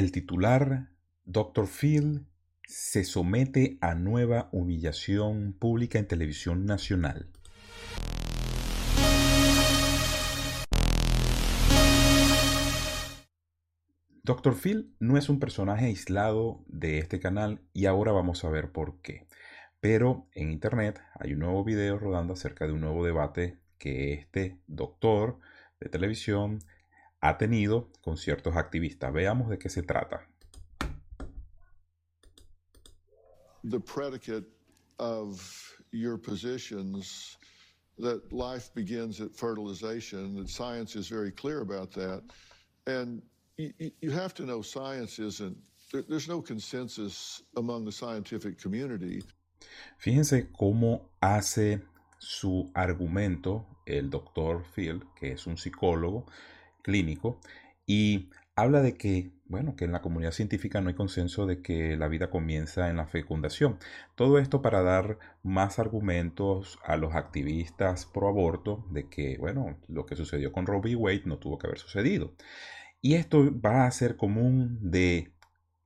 El titular, Dr. Phil, se somete a nueva humillación pública en televisión nacional. Dr. Phil no es un personaje aislado de este canal y ahora vamos a ver por qué. Pero en internet hay un nuevo video rodando acerca de un nuevo debate que este doctor de televisión ha tenido con ciertos activistas. Veamos de qué se trata. the predicate of your positions that life begins at fertilization, that science is very clear about that. And you, you have to know science isn't, there, there's no consensus among the scientific community. Fíjense cómo hace su argumento el doctor Phil, que es un psicólogo clínico, y habla de que, bueno, que en la comunidad científica no hay consenso de que la vida comienza en la fecundación. Todo esto para dar más argumentos a los activistas pro aborto de que, bueno, lo que sucedió con v. Wade no tuvo que haber sucedido. Y esto va a ser común de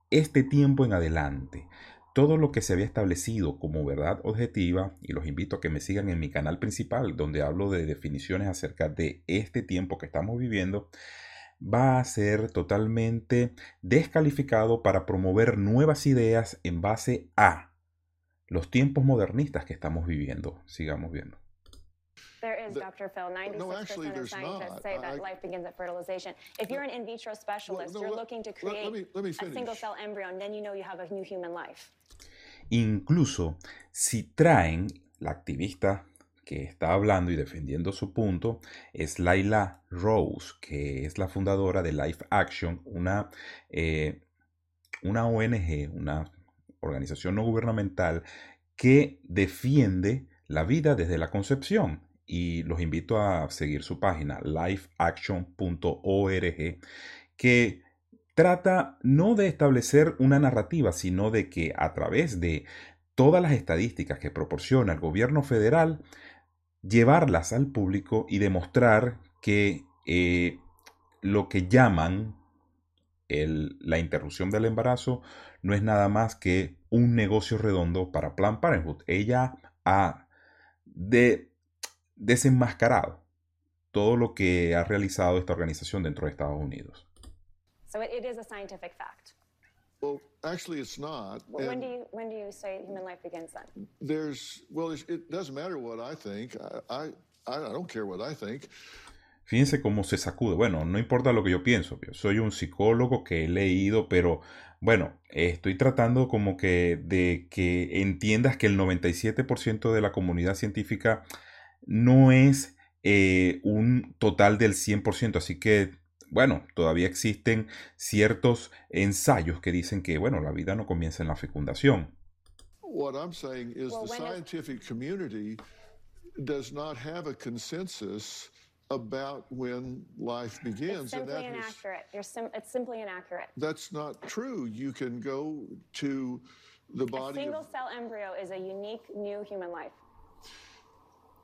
este tiempo en adelante. Todo lo que se había establecido como verdad objetiva, y los invito a que me sigan en mi canal principal, donde hablo de definiciones acerca de este tiempo que estamos viviendo, va a ser totalmente descalificado para promover nuevas ideas en base a los tiempos modernistas que estamos viviendo. Sigamos viendo. There is, Dr. Phil. 96% no, actually, of there's scientists not. say that I- life begins at fertilization. If you're an in vitro specialist, no, you're let- looking to let- let create me- let me a single cell embryo, and then you know you have a new human life. Incluso si traen la activista que está hablando y defendiendo su punto es Laila Rose, que es la fundadora de Life Action, una, eh, una ONG, una organización no gubernamental que defiende la vida desde la concepción. Y los invito a seguir su página, lifeaction.org, que trata no de establecer una narrativa, sino de que a través de todas las estadísticas que proporciona el gobierno federal, llevarlas al público y demostrar que eh, lo que llaman la interrupción del embarazo no es nada más que un negocio redondo para Planned Parenthood. Ella ha de- desenmascarado todo lo que ha realizado esta organización dentro de Estados Unidos. So it, it is a scientific fact. Well, actually, it's not. When And do you when do you say human life begins then? there's, well, it doesn't matter what I think. I, I, I don't care what I think. Fíjense cómo se sacude. Bueno, no importa lo que yo pienso. Yo soy un psicólogo que he leído, pero bueno, estoy tratando como que de que entiendas que el 97% de la comunidad científica no es eh, un total del 100%. Así que, bueno, todavía existen ciertos ensayos que dicen que, bueno, la vida no comienza en la fecundación. What I'm saying is Well, the scientific community does not have a consensus about when life It's begins. and simply that is, inaccurate. You're sim- it's simply inaccurate. that's not true. You can go to the body. A single of, cell embryo is a unique new human life.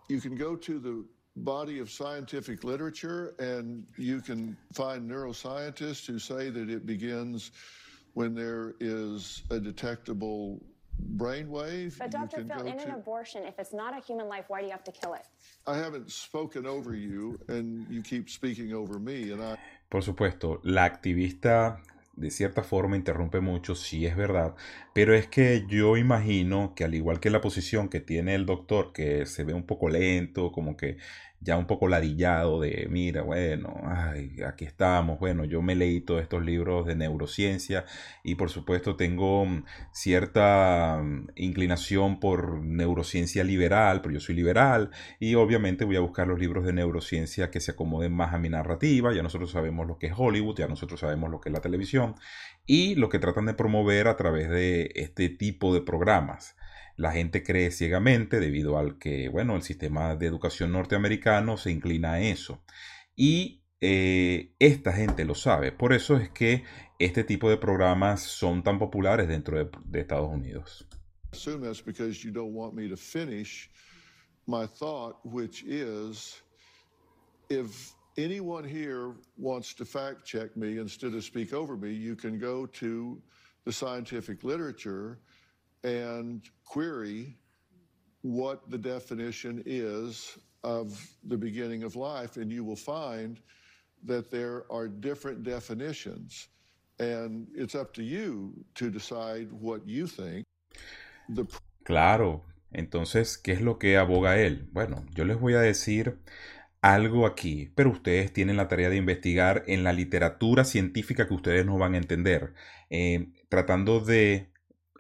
you can go to the body of scientific literature and you can find neuroscientists who say that it begins when there is a detectable brainwave. But Dr. Phil, in an to- abortion, if it's not a human life, why do you have to kill it? I haven't spoken over you, and you keep speaking over me, and I. Por supuesto, la activista de cierta forma interrumpe mucho, sí es verdad, pero es que yo imagino que al igual que la posición que tiene el doctor, que se ve un poco lento, como que ya un poco ladillado de, mira, bueno, ay, aquí estamos, bueno, yo me leí todos estos libros de neurociencia y por supuesto tengo mm, cierta mm, inclinación por neurociencia liberal, pero yo soy liberal y obviamente voy a buscar los libros de neurociencia que se acomoden más a mi narrativa. Ya nosotros sabemos lo que es Hollywood, ya nosotros sabemos lo que es la televisión y lo que tratan de promover a través de este tipo de programas. La gente cree ciegamente debido al que, bueno, el sistema de educación norteamericano se inclina a eso. Y eh, esta gente lo sabe. Por eso es que este tipo de programas son tan populares dentro de, de Estados Unidos. assume that's because you don't want me to finish my thought, which is if anyone here wants to fact check me instead of speak over me, you can go to the scientific literature and query what the definition is of the beginning of life, and you will find that there are different definitions. And it's up to you to decide what you think. The Claro. Entonces, ¿qué es lo que aboga él? Bueno, yo les voy a decir algo aquí, pero ustedes tienen la tarea de investigar en la literatura científica que ustedes no van a entender, eh, tratando de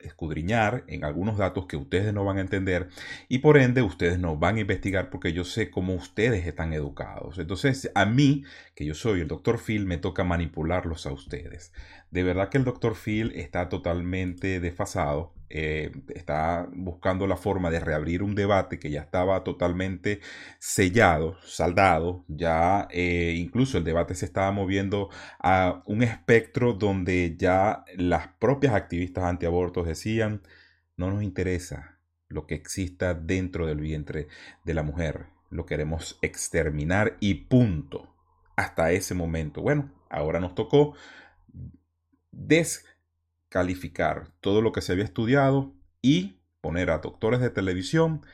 escudriñar en algunos datos que ustedes no van a entender y por ende ustedes no van a investigar porque yo sé cómo ustedes están educados. Entonces a mí, que yo soy el doctor Phil, me toca manipularlos a ustedes. De verdad que el doctor Phil está totalmente desfasado eh, está buscando la forma de reabrir un debate que ya estaba totalmente sellado, saldado, ya eh, incluso el debate se estaba moviendo a un espectro donde ya las propias activistas antiabortos decían, no nos interesa lo que exista dentro del vientre de la mujer, lo queremos exterminar y punto. Hasta ese momento. Bueno, ahora nos tocó des calificar todo lo que se había estudiado y poner a doctores de televisión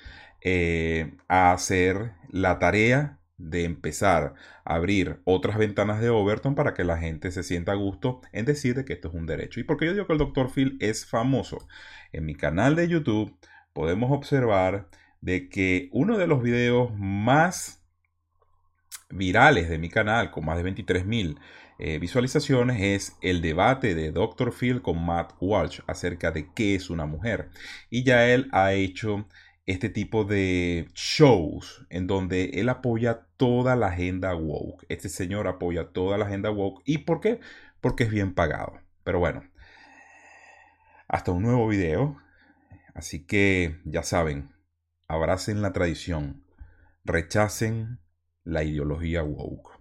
eh, a hacer la tarea de empezar a abrir otras ventanas de Overton para que la gente se sienta a gusto en decir que esto es un derecho. Y porque yo digo que el doctor Phil es famoso. En mi canal de YouTube podemos observar de que uno de los videos más virales de mi canal, con más de 23 mil eh, visualizaciones es el debate de Dr. Phil con Matt Walsh acerca de qué es una mujer. Y ya él ha hecho este tipo de shows en donde él apoya toda la agenda woke. Este señor apoya toda la agenda woke. ¿Y por qué? Porque es bien pagado. Pero bueno, hasta un nuevo video. Así que ya saben, abracen la tradición, rechacen la ideología woke.